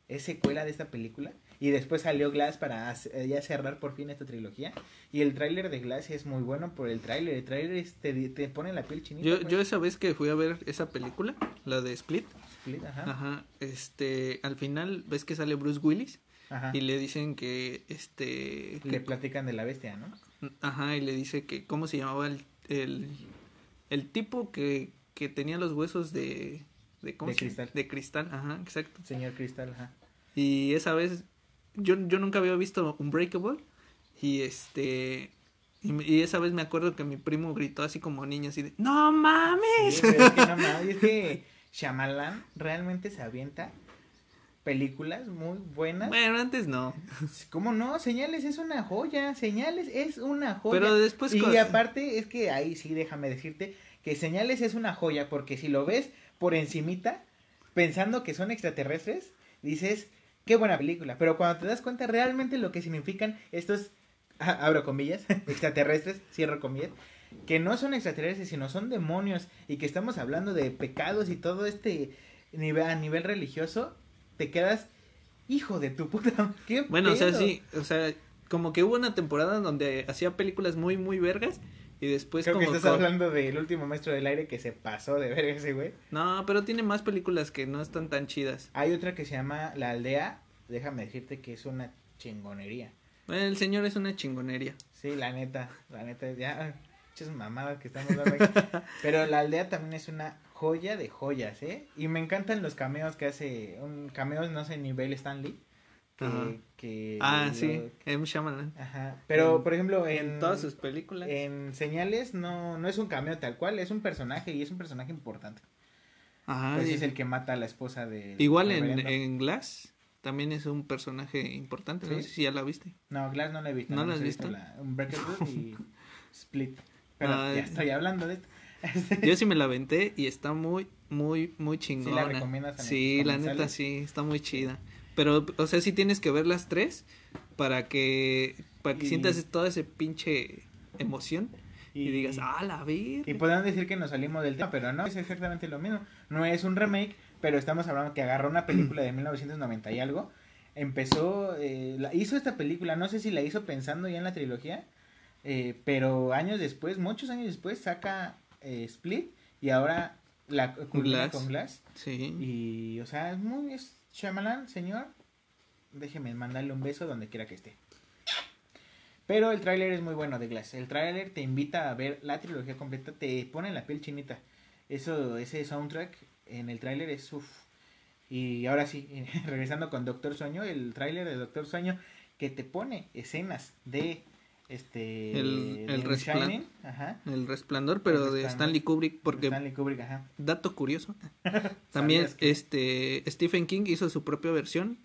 es secuela de esta película. Y después salió Glass para hace- ya cerrar por fin esta trilogía. Y el tráiler de Glass es muy bueno por el tráiler. El tráiler te, te pone la piel chinita. Yo, pues. yo esa vez que fui a ver esa película, la de Split, Split, ajá. ajá, este, al final ves que sale Bruce Willis ajá. y le dicen que, este, Le que- platican de la bestia, ¿no? ajá, y le dice que, ¿cómo se llamaba el, el, el tipo que, que tenía los huesos de, de, ¿cómo De se cristal. De cristal, ajá, exacto. Señor Cristal, ajá. Y esa vez, yo, yo nunca había visto Unbreakable. Y este. Y, y esa vez me acuerdo que mi primo gritó así como niño, así de: ¡No mames! Sí, pero es que no mames, es que Shyamalan realmente se avienta películas muy buenas. Bueno, antes no. ¿Cómo no? Señales es una joya, Señales es una joya. Pero después. y aparte es que ahí sí déjame decirte que Señales es una joya porque si lo ves por encimita pensando que son extraterrestres, dices, qué buena película, pero cuando te das cuenta realmente lo que significan estos ah, abro comillas, extraterrestres, cierro comillas, que no son extraterrestres, sino son demonios y que estamos hablando de pecados y todo este nivel a nivel religioso, te quedas hijo de tu puta, qué Bueno, o sea, pedo?". sí. O sea, como que hubo una temporada donde hacía películas muy, muy vergas. Y después Creo que como. estás co- hablando del último maestro del aire que se pasó de ver ese güey. No, pero tiene más películas que no están tan chidas. Hay otra que se llama La Aldea. Déjame decirte que es una chingonería. El señor es una chingonería. Sí, la neta, la neta, ya, muchas mamadas que estamos dando aquí. Pero La Aldea también es una joya de joyas, ¿eh? Y me encantan los cameos que hace, un cameos, no sé, nivel Stanley. Ajá. Que, Ah, lo- sí. M. Shyamalan. Ajá. Pero, En- por ejemplo, en, En todas sus películas. en Señales no, no es un cameo tal cual, es un personaje y es un personaje importante. Ajá. Pues es el que mata a la esposa de... Igual en, en Glass también es un personaje importante. No ¿Sí? sé si ya la viste. No, Glass no la he visto. ¿No nada la has visto visto? La, Unbreakable y Split. Pero Ah, ya estoy hablando de esto. Yo sí me la aventé y está muy, muy, muy chingona. recomiendas en Sí, estos la neta sí, está muy chida. Pero, o sea, sí tienes que ver las tres para que, para que Y- sientas toda ese pinche emoción y, Y- digas, ah, la vi. Y podrán decir que nos salimos del tema, pero no, es exactamente lo mismo. No es un remake, pero estamos hablando que agarró una película de 1990 y algo. Empezó, eh, la, hizo esta película, no sé si la hizo pensando ya en la trilogía, eh, pero años después, muchos años después, saca eh, Split y ahora la Glass. con Glass. Sí. Y, o sea, es muy. Es Shyamalan, señor. Déjeme mandarle un beso donde quiera que esté. Pero el tráiler es muy bueno de Glass. El tráiler te invita a ver la trilogía completa, te pone la piel chinita. Eso, ese soundtrack en el tráiler es uff. Y ahora sí, regresando con Doctor Sueño, el tráiler de Doctor Sueño que te pone escenas de este El- el The resplan- Shining, ajá, El resplandor, pero El de. Stanley Kubrick, porque Stanley Kubrick, ajá. dato curioso. También ¿Sabías que- este Stephen King hizo su propia versión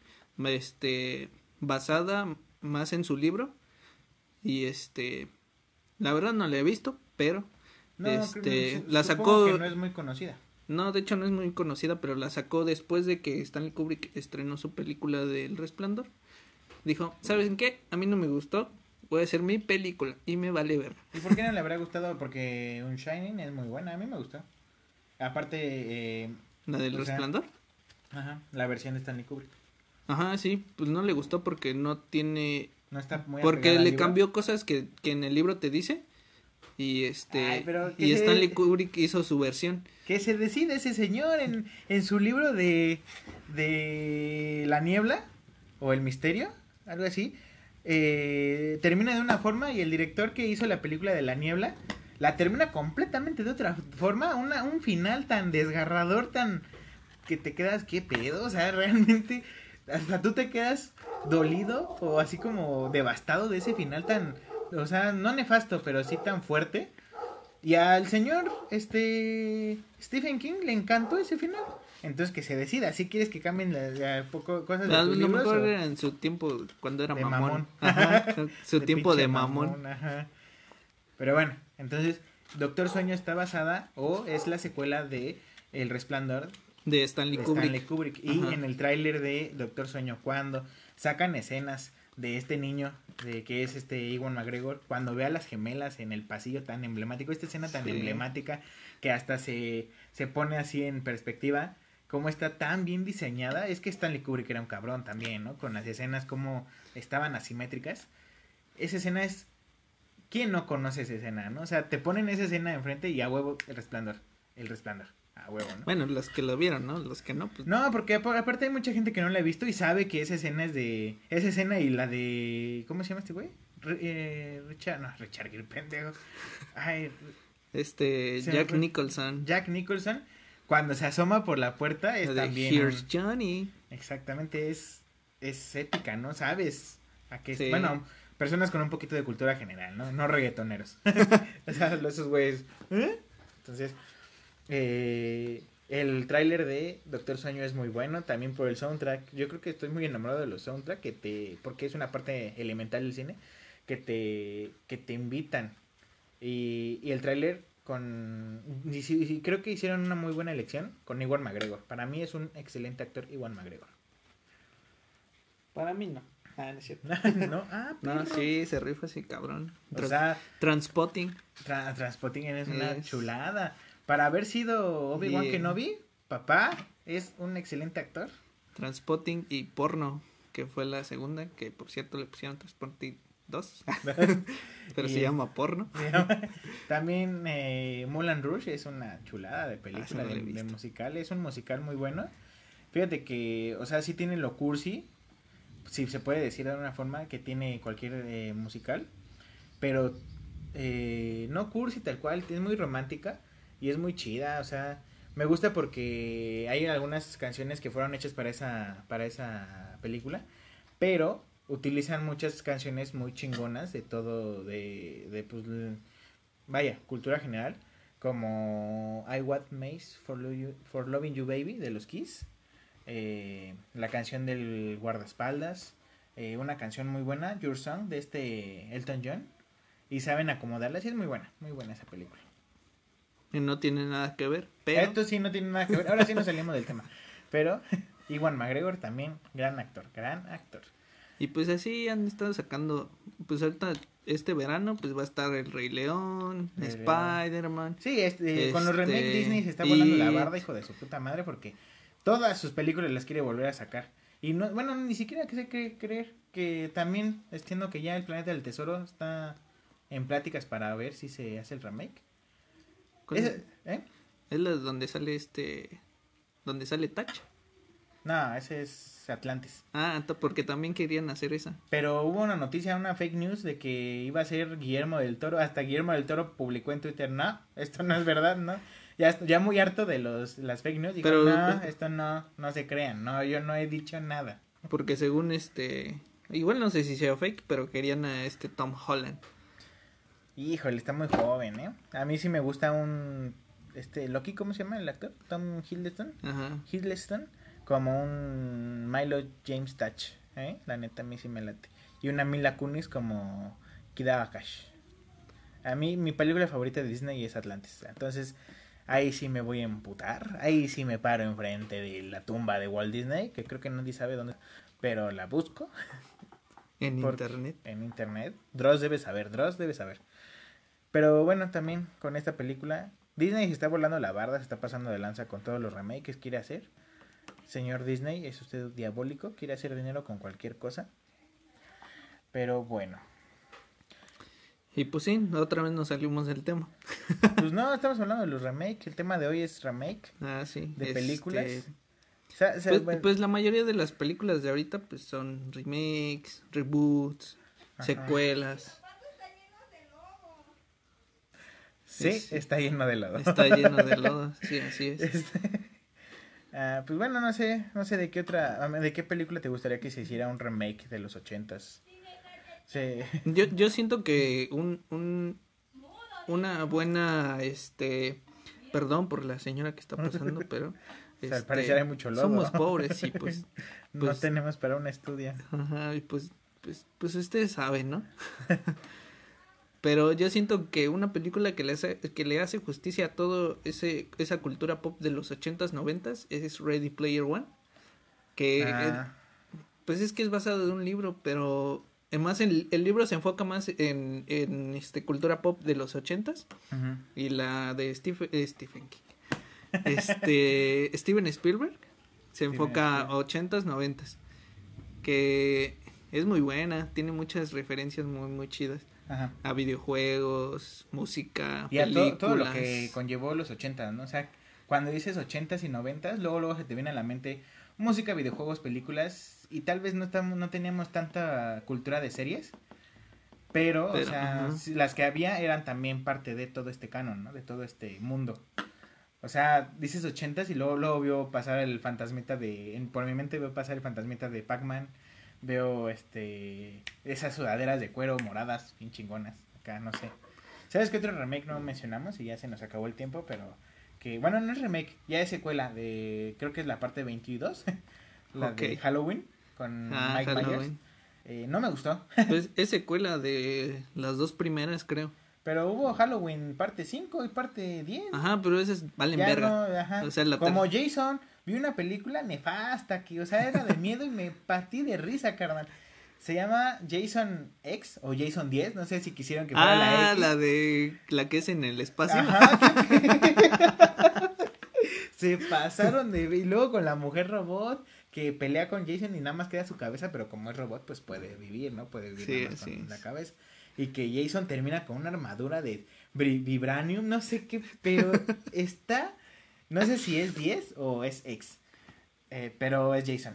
este basada más en su libro y este la verdad no la he visto, pero No, este la sacó que no es muy conocida. no, de hecho no es muy conocida, pero la sacó después de que Stanley Kubrick estrenó su película del Resplandor. Dijo, ¿saben qué? A mí no me gustó, a hacer mi película y me vale verga. ¿Y por qué no le habrá gustado? Porque un Shining es muy buena, a mí me gustó. Aparte, eh, La del sea, Resplandor. ajá, la versión de Stanley Kubrick. Ajá, sí, pues no le gustó porque no tiene No está muy porque le cambió cosas que, que en el libro te dice y este Ay, pero y Stanley Kubrick hizo su versión. Que se decide ese señor en, en su libro de, de La Niebla o El Misterio, algo así. Eh, termina de una forma y el director que hizo la película de La Niebla la termina completamente de otra forma. Una, un final tan desgarrador, tan que te quedas, ¿qué pedo? O sea, realmente hasta tú te quedas dolido o así como devastado de ese final tan, o sea, no nefasto, pero sí tan fuerte. Y al señor, este, Stephen King le encantó ese final. Entonces que se decida, si quieres que cambien las las poco, cosas de tus libros mejor o era en su tiempo cuando era de mamón. mamón. Ajá, su de tiempo de mamón. ajá. Pero bueno, entonces Doctor Sueño está basada o es la secuela de El Resplandor de Stanley de Kubrick. Stanley Kubrick. Y Ajá. en el tráiler de Doctor Sueño, cuando sacan escenas de este niño, de que es este Iwan McGregor, cuando ve a las gemelas en el pasillo tan emblemático, esta escena tan Sí. emblemática que hasta se, se pone así en perspectiva, cómo está tan bien diseñada, es que Stanley Kubrick era un cabrón también, ¿no? Con las escenas como estaban asimétricas. Esa escena es... ¿Quién no conoce esa escena, no? O sea, te ponen esa escena enfrente y a huevo el resplandor, el resplandor, a huevo, ¿no? Bueno, los que lo vieron, ¿no? Los que no, pues No, porque apa- aparte hay mucha gente que no la ha visto y sabe que esa escena es de. Esa escena y la de. ¿Cómo se llama este güey? Eh, Richard. No, Richard Gere, pendejo. Ay, este Jack fue. Nicholson. Jack Nicholson. Cuando se asoma por la puerta es de también. Here's Johnny. exactamente, es. Es épica, ¿no? ¿Sabes? A qué Sí. Bueno, personas con un poquito de cultura general, ¿no? No reggaetoneros. o sea, esos güeyes. ¿eh? Entonces. Eh, el tráiler de Doctor Sueño es muy bueno, también por el soundtrack. Yo creo que estoy muy enamorado de los soundtrack que te porque es una parte elemental del cine que te que te invitan. Y, y el tráiler con y creo que hicieron una muy buena elección con Iwan McGregor. Para mí es un excelente actor Iwan McGregor. Para mí no. Ah, no es cierto. ¿No? Ah, No, perro. sí, se rifa así, cabrón. O sea, Transpotting. Tra Transpotting es una Es- chulada. Para haber sido Obi-Wan Bien. Kenobi, papá es un excelente actor. Transpotting y Porno, que fue la segunda, que por cierto le pusieron Transpotting 2, pero Y se llama Porno. También eh, Mulan Rouge es una chulada de película, Ah, esa no la de, musical. Es un musical muy bueno. Fíjate que, o sea, sí tiene lo cursi, si se puede decir de alguna forma, que tiene cualquier eh, musical. Pero eh, no cursi tal cual, es muy romántica y es muy chida. O sea, me gusta porque hay algunas canciones que fueron hechas para esa, para esa película. Pero utilizan muchas canciones muy chingonas de todo, de, de pues, vaya, cultura general, como I Want Maze for, Lo- You- for Loving You Baby de los Kiss, eh, la canción del guardaespaldas, eh, una canción muy buena, Your Song, de este Elton John, y saben acomodarla, sí es muy buena, muy buena esa película. Y no tiene nada que ver, pero Esto sí no tiene nada que ver, ahora sí nos salimos del tema, pero Iwan McGregor también, gran actor, gran actor. Y pues así han estado sacando, pues ahorita este verano pues va a estar El Rey León, Spider-Man. Sí, este, con los Este, remakes Disney se está volando la barda, hijo de su puta madre, porque todas sus películas las quiere volver a sacar. Y no, bueno, ni siquiera que se cree creer que también, entiendo que ya el Planeta del Tesoro está en pláticas para ver si se hace el remake. ¿eh? Es la donde sale este, donde sale Touch. No, ese es Atlantis. Ah, porque también querían hacer esa. Pero hubo una noticia, una fake news de que iba a ser Guillermo del Toro. Hasta Guillermo del Toro publicó en Twitter, no, esto no es verdad, ¿no? Ya, ya muy harto de los, las fake news. Dijo, Pero- no, esto no, no se crean, no, yo no he dicho nada. Porque según este, igual no sé si sea fake, pero querían a este Tom Holland. Híjole, está muy joven, ¿eh? A mí sí me gusta un, este, Loki, ¿cómo se llama el actor? Tom Hiddleston. Ajá. Hiddleston. Como un Milo James Touch, ¿eh? La neta, a mí sí me late. Y una Mila Kunis como Kida Akash. A mí, mi película favorita de Disney es Atlantis. Entonces, ahí sí me voy a emputar. Ahí sí me paro enfrente de la tumba de Walt Disney, que creo que nadie sabe dónde. Pero la busco. En internet. En internet. Dross debe saber, Dross debe saber. Pero bueno, también con esta película, Disney se está volando la barda, se está pasando de lanza con todos los remakes que quiere hacer. Señor Disney, es usted diabólico, quiere hacer dinero con cualquier cosa. Pero bueno, Y pues sí, otra vez nos salimos del tema. pues no, estamos hablando de los remakes. El tema de hoy es remake Ah, sí. de este, películas. O sea, o sea, Pues, bueno, pues la mayoría de las películas de ahorita pues son remakes, reboots, Ajá. secuelas. sí, es- está lleno de lodo. Está lleno de lodo, sí, así es. Este, ah, pues bueno, no sé, no sé de qué otra, de qué película te gustaría que se hiciera un remake de los ochentas. Sí. Yo, yo siento que un, un una buena este perdón por la señora que está pasando, pero O sea, al este, parecer hay mucho lodo. somos pobres y pues no pues- tenemos para un estudio. Ajá, y pues, pues, pues ustedes saben, ¿no? Pero yo siento que una película que le hace, que le hace justicia a todo ese, esa cultura pop de los ochentas, noventas, es Ready Player One. Que Ah, eh, pues es que es basado en un libro, pero además el, el libro se enfoca más en, en este cultura pop de los ochentas ujú. y la de Steve- eh, Stephen King. Este Steven Spielberg se enfoca a Spielberg. ochentas, noventas. Que es muy buena, tiene muchas referencias muy muy chidas Ajá. a videojuegos, música, Y a películas. todo, todo lo que conllevó los ochentas, ¿no? O sea, cuando dices ochentas y noventas, luego luego se te viene a la mente música, videojuegos, películas y tal vez no estamos, no teníamos tanta cultura de series, pero, o sea, las que había eran también parte de todo este canon, ¿no? De todo este mundo. O sea, dices ochentas y luego, luego veo pasar el fantasmita de, en- por mi mente veo pasar el fantasmita de Pac-Man, veo este, esas sudaderas de cuero moradas, bien chingonas, acá, no sé. ¿Sabes qué otro remake no mencionamos? Y ya se nos acabó el tiempo, pero que, bueno, no es remake, ya es secuela de, creo que es la parte 22, la de. Halloween, con Ah, Mike Myers. Eh, no me gustó, Pues es secuela de las dos primeras, creo. pero hubo Halloween parte 5 y parte 10. Ajá, pero esas valen Ya verga. no, ajá. O sea, la Como Jason, vi una película nefasta que, o sea, era de miedo y me partí de risa, carnal. Se llama Jason X o Jason 10, no sé si quisieron que fuera la Ah, X. la de la que es en el espacio. Ajá, Se pasaron de y luego con la mujer robot que pelea con Jason y nada más queda su cabeza, pero como es robot pues puede vivir, ¿no? Puede vivir Sí, nada más con la cabeza. Y que Jason termina con una armadura de vibranium, no sé qué, pero está no sé si es 10 o es X. eh, pero es Jason.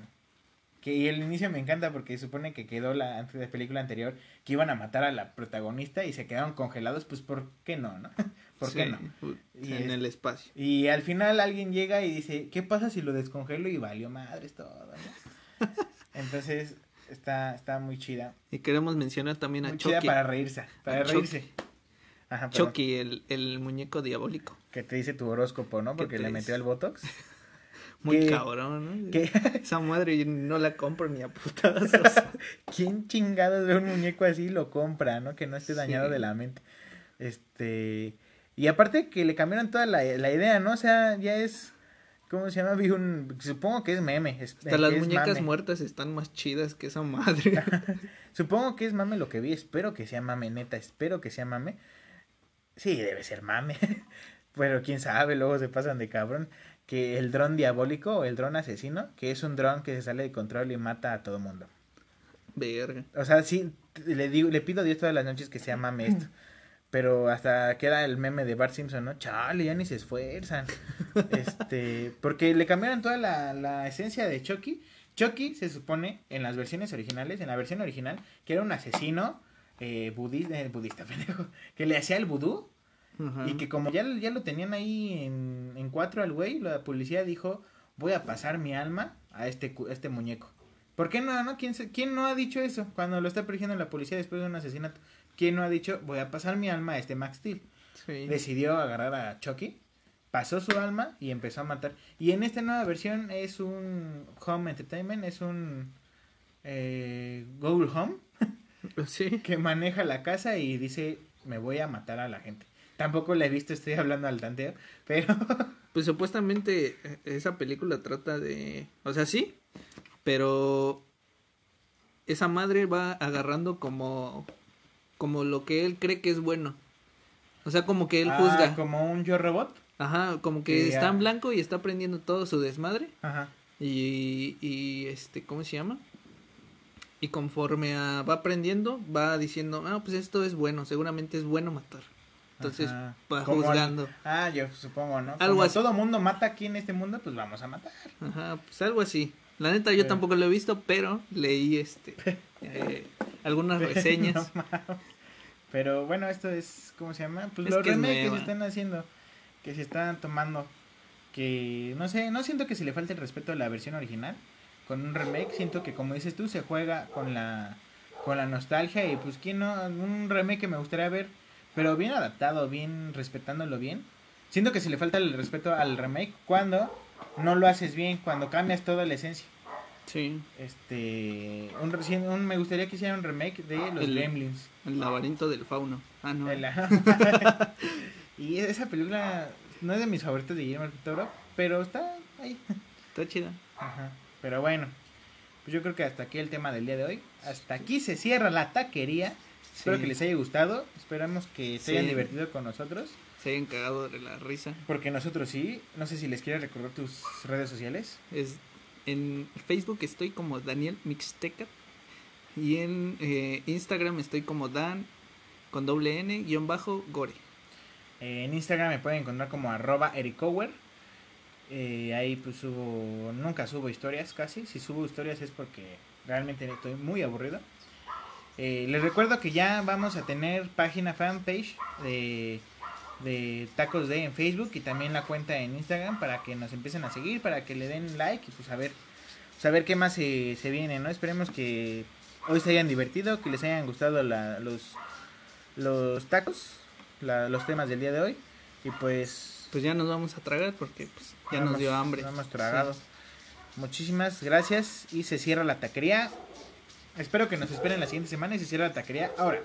Que y el inicio me encanta porque supone que quedó la antes de la película anterior que iban a matar a la protagonista y se quedaron congelados, pues ¿por qué no, no? ¿Por qué no? Y En es- el espacio. Y al final alguien llega y dice, ¿qué pasa si lo descongelo y valió madres todo? ¿no? Entonces, está, está muy chida. Y queremos mencionar también a Muy chida Chucky. para reírse, para A Chucky. Ajá. Chucky, el, el muñeco diabólico. Que te dice tu horóscopo, ¿no? ¿Qué Porque le dice? metió el Botox. Muy cabrón, ¿no? ¿Qué? Esa madre yo no la compro ni a putazos. ¿Quién chingados ve un muñeco así y lo compra, no? Que no esté dañado Sí. de la mente. Este... Y aparte que le cambiaron toda la, la idea, ¿no? O sea, ya es... ¿Cómo se llama? Vi un... Supongo que es meme. es- Hasta las muñecas mame. muertas están más chidas que esa madre. Supongo que es mame lo que vi, espero que sea mame, neta, espero que sea mame. Sí, debe ser mame. Pero quién sabe, luego se pasan de cabrón. Que el dron diabólico o el dron asesino, que es un dron que se sale de control y mata a todo mundo. Verga. O sea, sí, le digo, le pido a Dios todas las noches que sea mame esto. Pero hasta queda el meme de Bart Simpson, ¿no? Chale, ya ni se esfuerzan. Este, porque le cambiaron toda la, la esencia de Chucky. Chucky se supone en las versiones originales, en la versión original, que era un asesino eh, budista, eh, budista, pendejo, que le hacía el vudú Y que como ya, ya lo tenían ahí en, en cuatro al güey, la policía dijo, voy a pasar mi alma a este, este muñeco. ¿Por qué no? no? ¿Quién, se- ¿Quién no ha dicho eso cuando lo está persiguiendo la policía después de un asesinato? ¿Quién no ha dicho, voy a pasar mi alma a este Max Steel? Sí. Decidió agarrar a Chucky pasó su alma y empezó a matar. Y en esta nueva versión es un Home Entertainment, es un eh, Google Home Sí. que maneja la casa y dice, me voy a matar a la gente. Tampoco la he visto, estoy hablando al tanteo, pero... Pues supuestamente eh, esa película trata de... O sea, sí, pero esa madre va agarrando como como lo que él cree que es bueno. O sea, como que él Ah, juzga. como un yo robot. Ajá, como que Que está ya- en blanco y está aprendiendo todo su desmadre. Ajá. Y, y este, ¿cómo se llama? Y conforme a- va aprendiendo, va diciendo, ah, pues esto es bueno, seguramente es bueno matar. Entonces, Ajá. va Como juzgando. el- ah, yo supongo, ¿no? Algo Como así. todo mundo mata aquí en este mundo, pues vamos a matar. Ajá, pues algo así. La neta, yo Pero- tampoco lo he visto, pero leí este eh, algunas reseñas. No. Pero bueno, esto es, ¿cómo se llama? Pues Es los remakes que se están haciendo, que se están tomando, que no sé, no siento que se le falte el respeto a la versión original. Con un remake siento que como dices tú se juega con la con la nostalgia y pues quién no un remake que me gustaría ver, pero bien adaptado, bien respetándolo bien. Siento que se le falta el respeto al remake cuando no lo haces bien, cuando cambias toda la esencia. Sí, Este, un, recién- un- me gustaría que hicieran un remake de los El- Gremlins. el laberinto del fauno. Ah, no. La- y esa película no es de mis favoritos de Guillermo del Toro, pero está ahí. Está chida. Ajá. Pero bueno, pues yo creo que hasta aquí el tema del día de hoy. Hasta aquí se cierra la taquería. Espero que les haya gustado. Esperamos que se hayan divertido con nosotros. Se hayan cagado de la risa. Porque nosotros sí. No sé si les quieres recordar tus redes sociales. Es, en Facebook estoy como Daniel Mixteca. Y en eh, Instagram estoy como Dan con doble N guion bajo Gore. En Instagram me pueden encontrar como arroba ericower. Eh, ahí pues subo, nunca subo historias casi. Si subo historias es porque realmente estoy muy aburrido. Eh, les recuerdo que ya vamos a tener página fanpage de, de Tacos de en Facebook y también la cuenta en Instagram para que nos empiecen a seguir, para que le den like y pues a ver, pues, a ver qué más se, se viene, ¿no? Esperemos que hoy se hayan divertido, que les hayan gustado la- los, los tacos, la- los temas del día de hoy y pues Pues ya nos vamos a tragar porque pues, ya nos dio hambre. no hemos tragado. Sí. Muchísimas gracias y se cierra la taquería. Espero que nos esperen la siguiente semana y se cierra la taquería ahora.